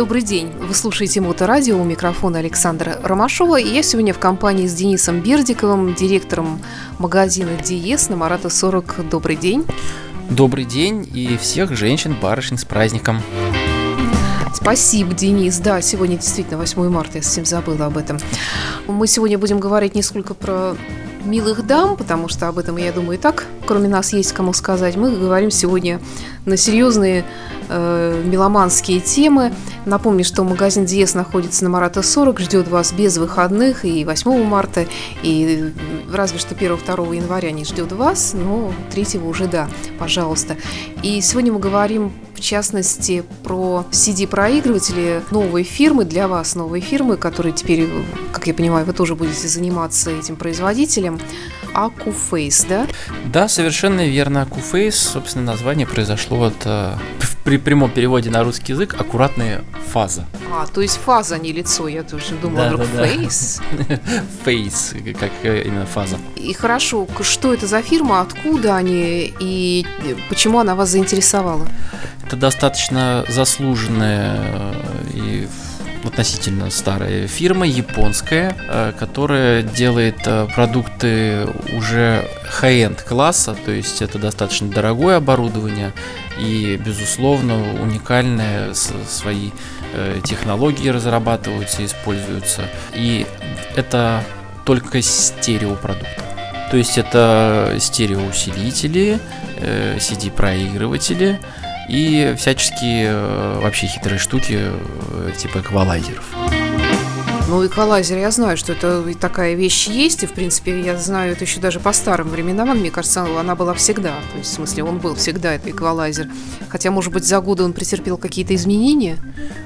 Добрый день. Вы слушаете Моторадио. У микрофона Александра Ромашова. И я сегодня в компании с Денисом Бердиковым, директором магазина Диес на Марата 40. Добрый день. Добрый день и всех женщин, барышень с праздником. Спасибо, Денис. Да, сегодня действительно 8 марта, я совсем забыла об этом. Мы сегодня будем говорить несколько про милых дам, потому что об этом, я думаю, и так, кроме нас, есть кому сказать. Мы говорим сегодня на серьезные э, меломанские темы. Напомню, что магазин Диес находится на Марата 40, ждет вас без выходных и 8 марта, и разве что 1-2 января не ждет вас, но 3 уже да, пожалуйста. И сегодня мы говорим в частности про CD-проигрыватели новой фирмы, для вас новой фирмы, которые теперь, как я понимаю, вы тоже будете заниматься этим производителем, Акуфейс, да? Да, совершенно верно. Акуфейс, собственно, название произошло от, э, при прямом переводе на русский язык, аккуратная фаза. А, то есть фаза, не лицо, я тоже думала, да, да, фейс. Фейс, как э, именно фаза. И хорошо, что это за фирма, откуда они и почему она вас заинтересовала? Это достаточно заслуженная э, относительно старая фирма, японская, э, которая делает э, продукты уже high-end класса, то есть это достаточно дорогое оборудование и, безусловно, уникальные свои технологии разрабатываются, используются. И это только стереопродукты. То есть это стереоусилители, CD-проигрыватели, и всяческие э, вообще хитрые штуки э, типа эквалайзеров. Ну, эквалайзер, я знаю, что это такая вещь есть, и, в принципе, я знаю это еще даже по старым временам, мне кажется, она была всегда, то есть, в смысле, он был всегда, это эквалайзер. Хотя, может быть, за годы он претерпел какие-то изменения?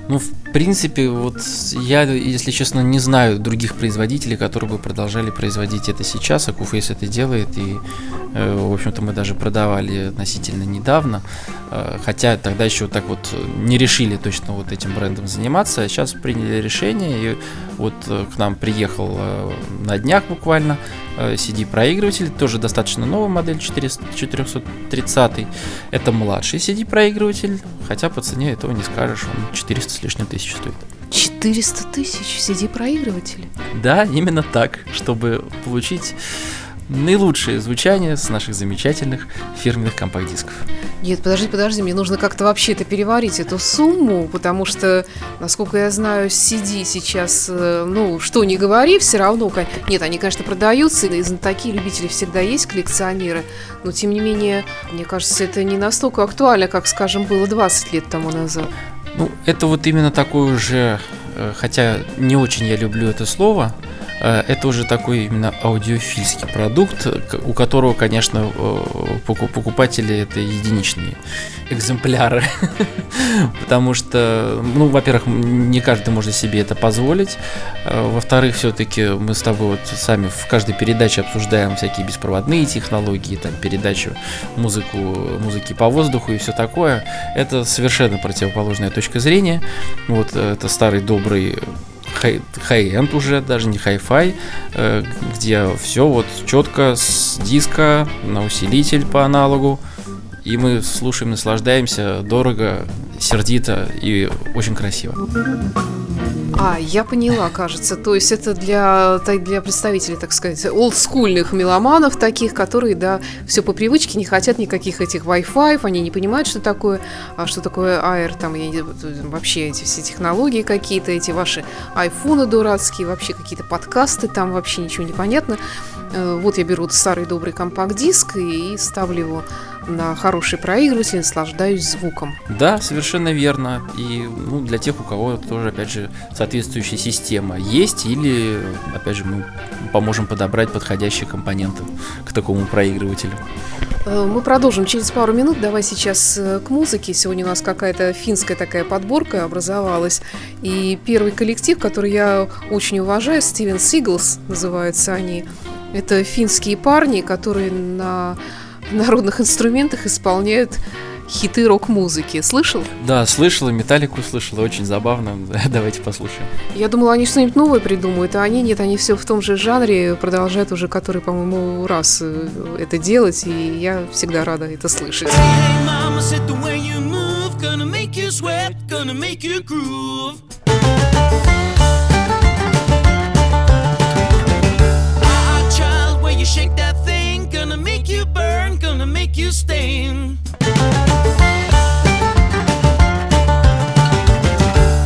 Ну, в принципе, вот я, если честно, не знаю других производителей, которые бы продолжали производить это сейчас, а Куфейс это делает, и, э, в общем-то, мы даже продавали относительно недавно, э, хотя тогда еще так вот не решили точно вот этим брендом заниматься, а сейчас приняли решение, и вот э, к нам приехал на днях буквально CD-проигрыватель, тоже достаточно новая модель 400, 430. Это младший CD-проигрыватель, хотя по цене этого не скажешь, он 400 с лишним тысяч стоит. 400 тысяч CD-проигрывателей? Да, именно так, чтобы получить наилучшее звучание с наших замечательных фирменных компакт-дисков. Нет, подожди, подожди, мне нужно как-то вообще это переварить, эту сумму, потому что, насколько я знаю, CD сейчас, э, ну, что не говори, все равно, нет, они, конечно, продаются, и такие любители всегда есть, коллекционеры, но, тем не менее, мне кажется, это не настолько актуально, как, скажем, было 20 лет тому назад. Ну, это вот именно такой уже, э, хотя не очень я люблю это слово, это уже такой именно аудиофильский продукт, у которого, конечно, э, покупатели это единичные экземпляры, потому что, ну, во-первых, не каждый может себе это позволить, э, во-вторых, все-таки мы с тобой вот сами в каждой передаче обсуждаем всякие беспроводные технологии, там, передачу музыку, музыки по воздуху и все такое, это совершенно противоположная точка зрения, вот это старый добрый хай-энд уже, даже не хай-фай, э, где все вот четко с диска на усилитель по аналогу, и мы слушаем, наслаждаемся дорого, сердито и очень красиво. А, я поняла, кажется. То есть это для, для представителей, так сказать, олдскульных меломанов таких, которые, да, все по привычке, не хотят никаких этих Wi-Fi, они не понимают, что такое, а что такое Air, там, я, вообще эти все технологии какие-то, эти ваши айфоны дурацкие, вообще какие-то подкасты, там вообще ничего не понятно. Э, вот я беру старый добрый компакт-диск и ставлю его на хороший проигрыватель, наслаждаюсь звуком. Да, совершенно верно. И ну, для тех, у кого тоже, опять же, соответствующая система есть, или, опять же, мы поможем подобрать подходящие компоненты к такому проигрывателю. Э, мы продолжим через пару минут. Давай сейчас э, к музыке. Сегодня у нас какая-то финская такая подборка образовалась. И первый коллектив, который я очень уважаю, Стивен Сиглс называются они. Это финские парни, которые на народных инструментах исполняют хиты рок-музыки. Слышал? Да, слышала, металлику слышала, очень забавно. Давайте послушаем. Я думала, они что-нибудь новое придумают, а они нет, они все в том же жанре продолжают уже который, по-моему, раз э, это делать, и я всегда рада это слышать. Hey, mama, make you sweat, gonna make you groove. Ah, you shake that stain.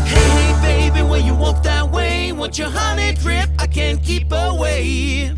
Hey, baby, when you walk that way, want your honey drip, I can't keep away.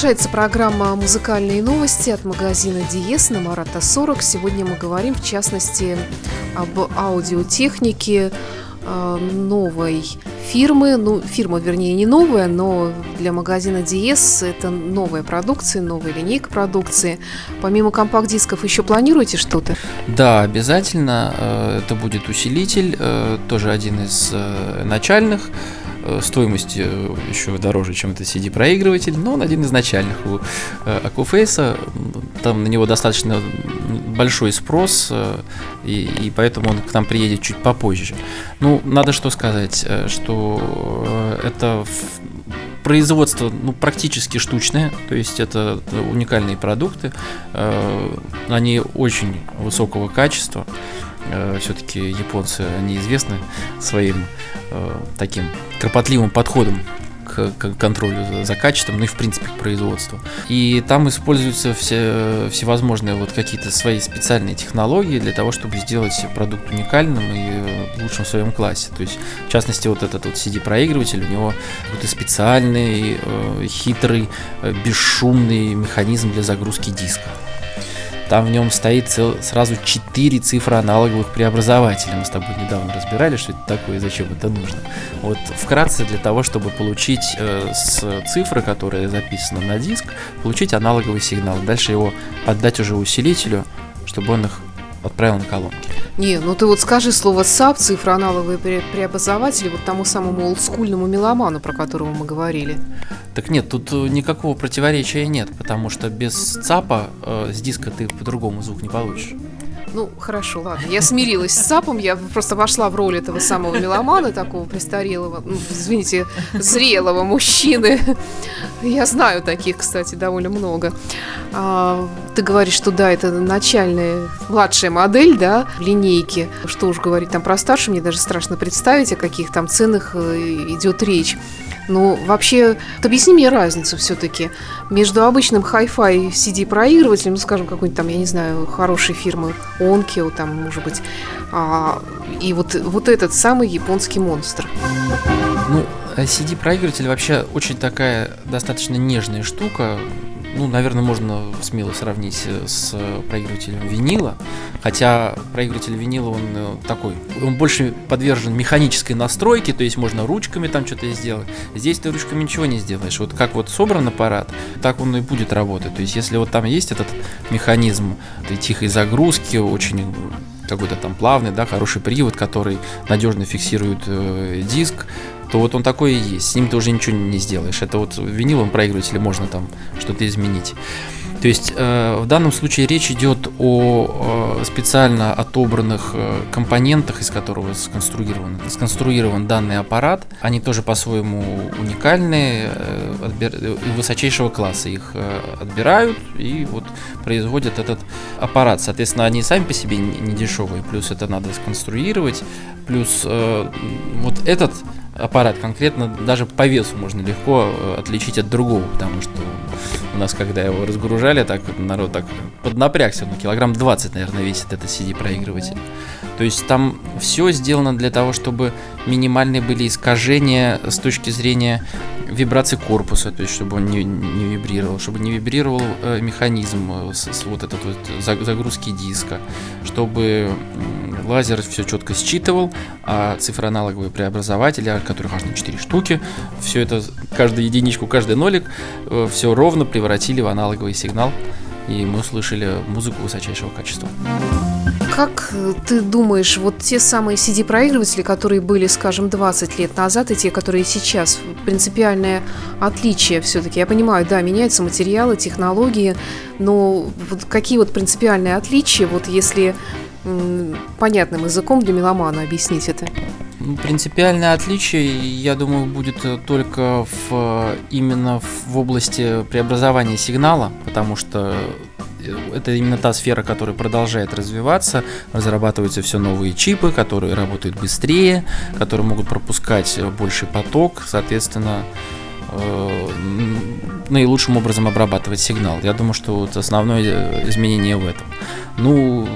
Продолжается программа «Музыкальные новости» от магазина Диес на Марата 40. Сегодня мы говорим, в частности, об аудиотехнике э, новой фирмы. Ну, фирма, вернее, не новая, но для магазина Диес это новая продукция, новая линейка продукции. Помимо компакт-дисков еще планируете что-то? Да, обязательно. э, Это будет усилитель, э, тоже один из начальных. Э, Стоимостью еще дороже, чем это CD-проигрыватель, но он один из начальных у э, Акуфейса. М, Там на него достаточно большой спрос, э, и, и поэтому он к нам приедет чуть попозже. Ну, надо что сказать, э, что э, это производство ну, практически штучное, то есть это уникальные продукты, э, они очень высокого качества. Все-таки японцы, они известны своим э, таким кропотливым подходом к, к контролю за, за качеством, ну и в принципе к производству. И там используются все, всевозможные вот какие-то свои специальные технологии для того, чтобы сделать продукт уникальным и лучшим в своем классе. То есть, в частности, вот этот вот CD-проигрыватель, у него какой-то специальный, э, хитрый, э, бесшумный механизм для загрузки диска. Там в нем стоит цел- сразу 4 цифроаналоговых преобразователя. Мы с тобой недавно разбирали, что это такое и зачем это нужно. Вот вкратце для того, чтобы получить э, с цифры, которые записаны на диск, получить аналоговый сигнал. Дальше его отдать уже усилителю, чтобы он их отправил на колонки. Не, ну ты вот скажи слово ЦАП, цифроаналоговые пре- преобразователи, вот тому самому олдскульному меломану, про которого мы говорили. Так нет, тут э, никакого противоречия нет, потому что без ЦАПа э, с диска ты по-другому звук не получишь. Ну, хорошо, ладно. Я смирилась с САПом, я просто вошла в роль этого самого меломана, такого престарелого, ну, извините, зрелого мужчины. Я знаю таких, кстати, довольно много. А, ты говоришь, что да, это начальная, младшая модель, да, в линейке. Что уж говорить там про старшую, мне даже страшно представить, о каких там ценах э, идет речь. Ну, вообще, объясни мне разницу все-таки между обычным Hi-Fi CD-проигрывателем, ну, скажем, какой-нибудь там, я не знаю, хорошей фирмы Onkyo, там, может быть, а, и вот, вот этот самый японский монстр. Ну, э, CD-проигрыватель вообще очень такая достаточно нежная штука. Ну, наверное, можно смело сравнить э, с проигрывателем винила. Хотя проигрыватель винила, он э, такой, он больше подвержен механической настройке, то есть можно ручками там что-то сделать. Здесь ты ручками ничего не сделаешь. Вот как вот собран аппарат, так он и будет работать. То есть если вот там есть этот механизм этой тихой загрузки, очень какой-то там плавный, да, хороший привод, который надежно фиксирует э, диск, то вот он такой и есть. С ним ты уже ничего не сделаешь. Это вот в виниловом проигрывателе можно там что-то изменить. То есть э, в данном случае речь идет о э, специально отобранных э, компонентах, из которого сконструирован, сконструирован данный аппарат. Они тоже по-своему уникальные, э, отбир- высочайшего класса. Их э, отбирают и вот производят этот аппарат. Соответственно, они сами по себе не не дешевые, плюс это надо сконструировать, плюс э, вот этот аппарат конкретно даже по весу можно легко э, отличить от другого, потому что у нас, когда его разгружали, так народ так поднапрягся, ну, килограмм 20, наверное, весит этот CD-проигрыватель. То есть там все сделано для того, чтобы минимальные были искажения с точки зрения вибрации корпуса, то есть чтобы он не, не вибрировал, чтобы не вибрировал э, механизм э, с, с вот этот вот за- загрузки диска, чтобы лазер все четко считывал, а цифроаналоговые преобразователи, которых аж на 4 штуки, все это, каждую единичку, каждый нолик, все ровно превратили в аналоговый сигнал, и мы услышали музыку высочайшего качества. Как э, ты думаешь, вот те самые CD-проигрыватели, которые были, скажем, 20 лет назад, и те, которые сейчас, принципиальное отличие все-таки? Я понимаю, да, меняются материалы, технологии, но вот какие вот принципиальные отличия, вот если понятным языком для меломана объяснить это? Принципиальное отличие, я думаю, будет э, только в, э, именно в- области преобразования сигнала, потому что э, это именно та сфера, которая продолжает развиваться, разрабатываются все новые чипы, которые работают быстрее, которые могут пропускать больший поток, соответственно, наилучшим образом обрабатывать сигнал. Я думаю, что вот основное изменение в этом. Ну,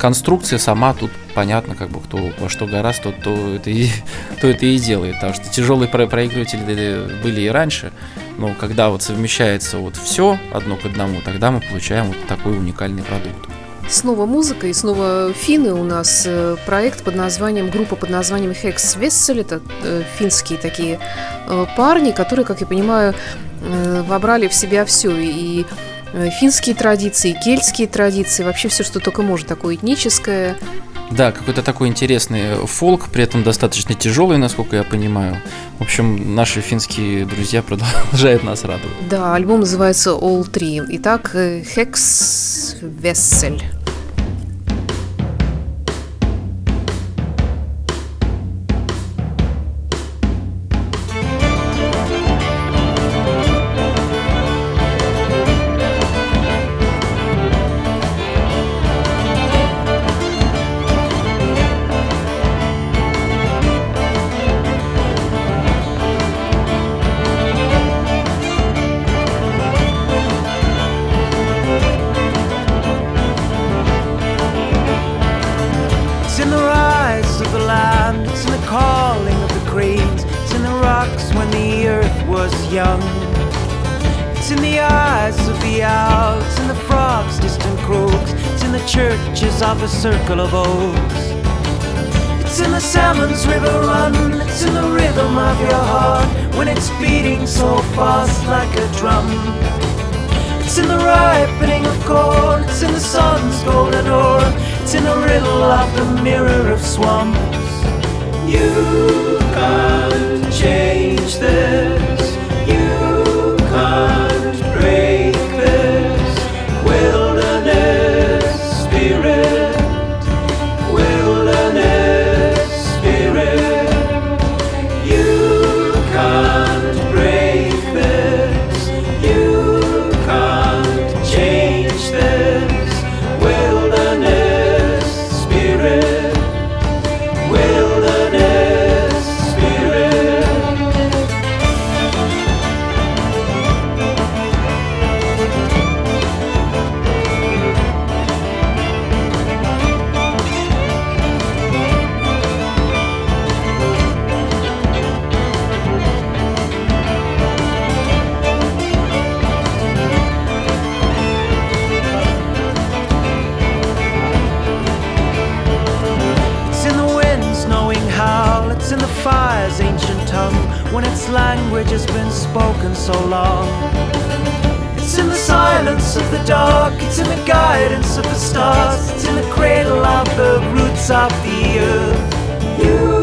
конструкция сама тут понятно, как бы кто во что гораст, тот то это и, то это и делает. Потому что тяжелые про- проигрыватели были и раньше, но когда вот совмещается вот все одно к одному, тогда мы получаем вот такой уникальный продукт. Снова музыка и снова финны. У нас э, проект под названием, группа под названием Hex Vessel. Это э, финские такие э, парни, которые, как я понимаю, вобрали в себя все. И финские традиции, кельтские традиции, вообще все, что только может, такое этническое. Да, какой-то такой интересный фолк, при этом достаточно тяжелый, насколько я понимаю. В общем, наши финские друзья продолжают нас радовать. Да, альбом называется All Three. Итак, э, Hex circle of oaks. It's in the salmon's river run, it's in the rhythm of your heart when it's beating so fast like a drum. It's in the ripening of corn, it's in the sun's golden ore, it's in the riddle of the mirror of swamps. You can't spoken so long. It's in the silence of the dark, it's in the guidance of the stars, it's in the cradle of the roots of the earth. You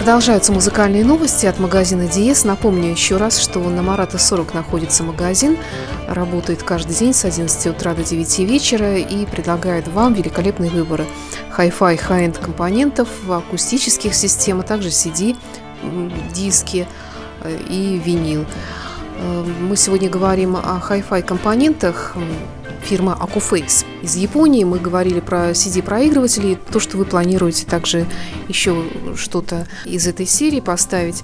Продолжаются музыкальные новости от магазина Диез. Напомню еще раз, что на Марата 40 находится магазин. Работает каждый день с 11 утра до 9 вечера и предлагает вам великолепные выборы хай-фай, хай-энд компонентов, акустических систем, а также CD, диски э, и винил. Э, Мы сегодня говорим о хай-фай компонентах фирма Accuphase. Из Японии мы говорили про CD-проигрыватели, то, что вы планируете также еще что-то из этой серии поставить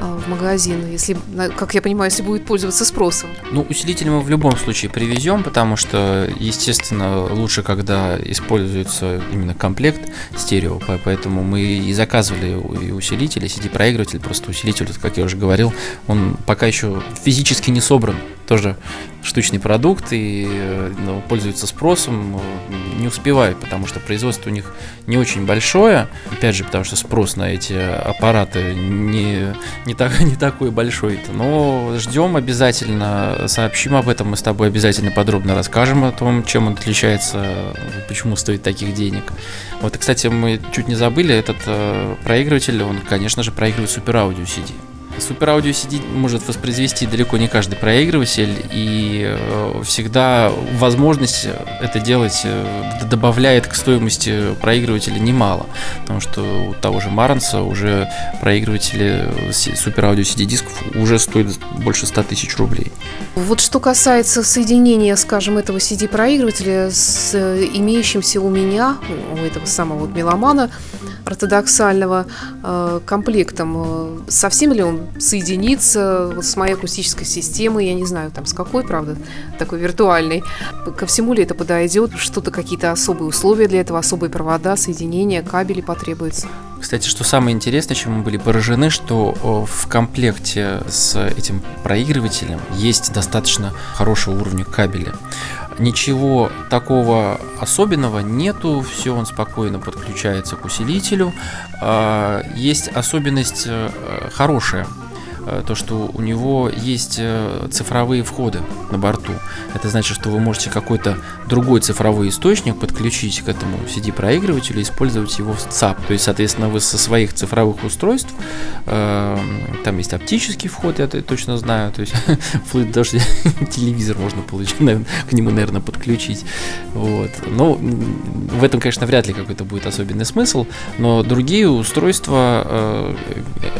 а, в магазин, если, как я понимаю, если будет пользоваться спросом. Ну, усилитель мы в любом случае привезем, потому что, естественно, лучше, когда используется именно комплект стерео, по- поэтому мы и заказывали и усилитель, и CD-проигрыватель, просто усилитель, как я уже говорил, он пока еще физически не собран, тоже штучный продукт и ну, пользуется спросом, э, не успевает, потому что производство у них не очень большое, опять же, потому что спрос на эти аппараты не, не, так, не такой большой. Но ждем обязательно, сообщим об этом, мы с тобой обязательно подробно расскажем о том, чем он отличается, почему стоит таких денег. Вот, и, кстати, мы чуть не забыли, этот э, проигрыватель, он, конечно же, проигрывает Super Audio CD. Супер аудио CD может воспроизвести далеко не каждый проигрыватель, и э, всегда возможность это делать э, добавляет к стоимости проигрывателя немало. Потому что у того же Маранса уже проигрыватели э, супер аудио CD дисков уже стоят больше 100 тысяч рублей. Вот что касается соединения, скажем, этого CD-проигрывателя с э, имеющимся у меня, у этого самого меломана, ортодоксального э, комплектом, э, совсем ли он соединится с моей акустической системой, я не знаю, там с какой, правда, такой виртуальной. Ко всему ли это подойдет, что-то, какие-то особые условия для этого, особые провода, соединения, кабели потребуются. Кстати, что самое интересное, чем мы были поражены, что в комплекте с этим проигрывателем есть достаточно хорошего уровня кабеля. Ничего такого особенного нету, все он спокойно подключается к усилителю. А, Есть особенность э, хорошая, то, что у него есть э, цифровые входы на борту. Это значит, что вы можете какой-то другой цифровой источник подключить к этому CD-проигрывателю и использовать его в ЦАП. То есть, соответственно, вы со своих цифровых устройств, э, там есть оптический вход, я это точно знаю, то есть даже телевизор можно получить, к нему, наверное, подключить. Вот. Но в этом, конечно, вряд ли какой-то будет особенный смысл, но другие устройства, э,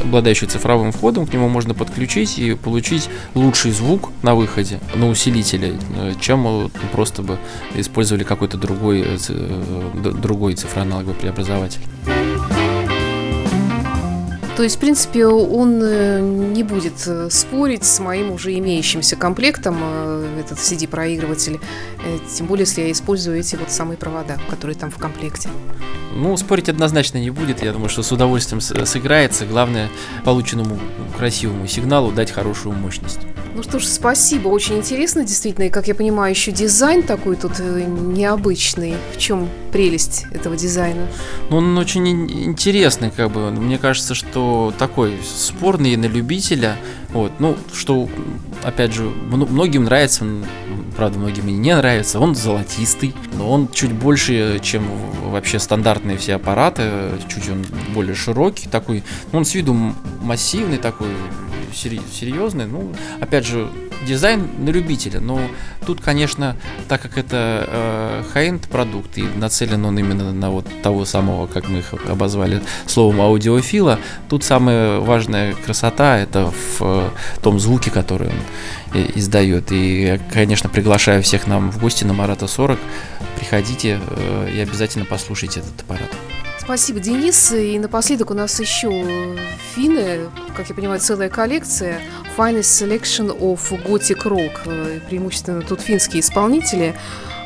обладающие цифровым входом, к нему можно подключить и получить лучший звук на выходе, на усилителе, э, чем просто бы использовали какой-то другой, э, э, другой цифроаналоговый преобразователь. То есть, в принципе, он э, не будет э, спорить с моим уже имеющимся комплектом, э, этот CD-проигрыватель, тем более, если я использую эти вот самые провода, которые там в комплекте. Ну, спорить однозначно не будет. Я думаю, что с удовольствием сыграется. Главное, полученному красивому сигналу дать хорошую мощность. Ну что ж, спасибо, очень интересно, действительно, и, как я понимаю, еще дизайн такой тут э, необычный. В чем прелесть этого дизайна? Ну, он очень ин- интересный, как бы. Мне кажется, что такой спорный на любителя. Вот, ну, что, опять же, мно- многим нравится, правда, многим и не нравится. Он золотистый, но он чуть больше, чем вообще стандартные все аппараты. Чуть он более широкий, такой. ну, Он с виду массивный, такой серьезный. Ну, опять же, дизайн на любителя. Но тут, конечно, так как это э, high-end продукт и нацелен он именно на вот того самого, как мы их обозвали словом аудиофила, тут самая важная красота это в э, том звуке, который он издает. И я, конечно, приглашаю всех нам в гости на Марата 40. Приходите э, и обязательно послушайте этот аппарат. Спасибо, Денис. И напоследок у нас еще финны, как я понимаю, целая коллекция. Finest Selection of Gothic Rock. Э, Преимущественно тут финские исполнители.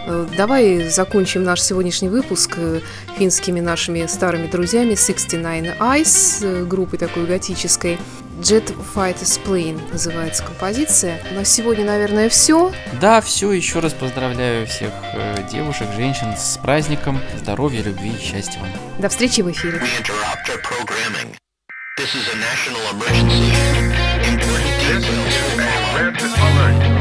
Э, Давай закончим наш сегодняшний выпуск э, финскими нашими старыми друзьями 69 Eyes, группой такой готической. Jet Fighters Plane называется композиция. На сегодня, наверное, все. Да, все, еще раз поздравляю всех э, девушек, женщин с праздником, здоровья, любви и счастья вам. До встречи в эфире. This is a national emergency. Important details alert.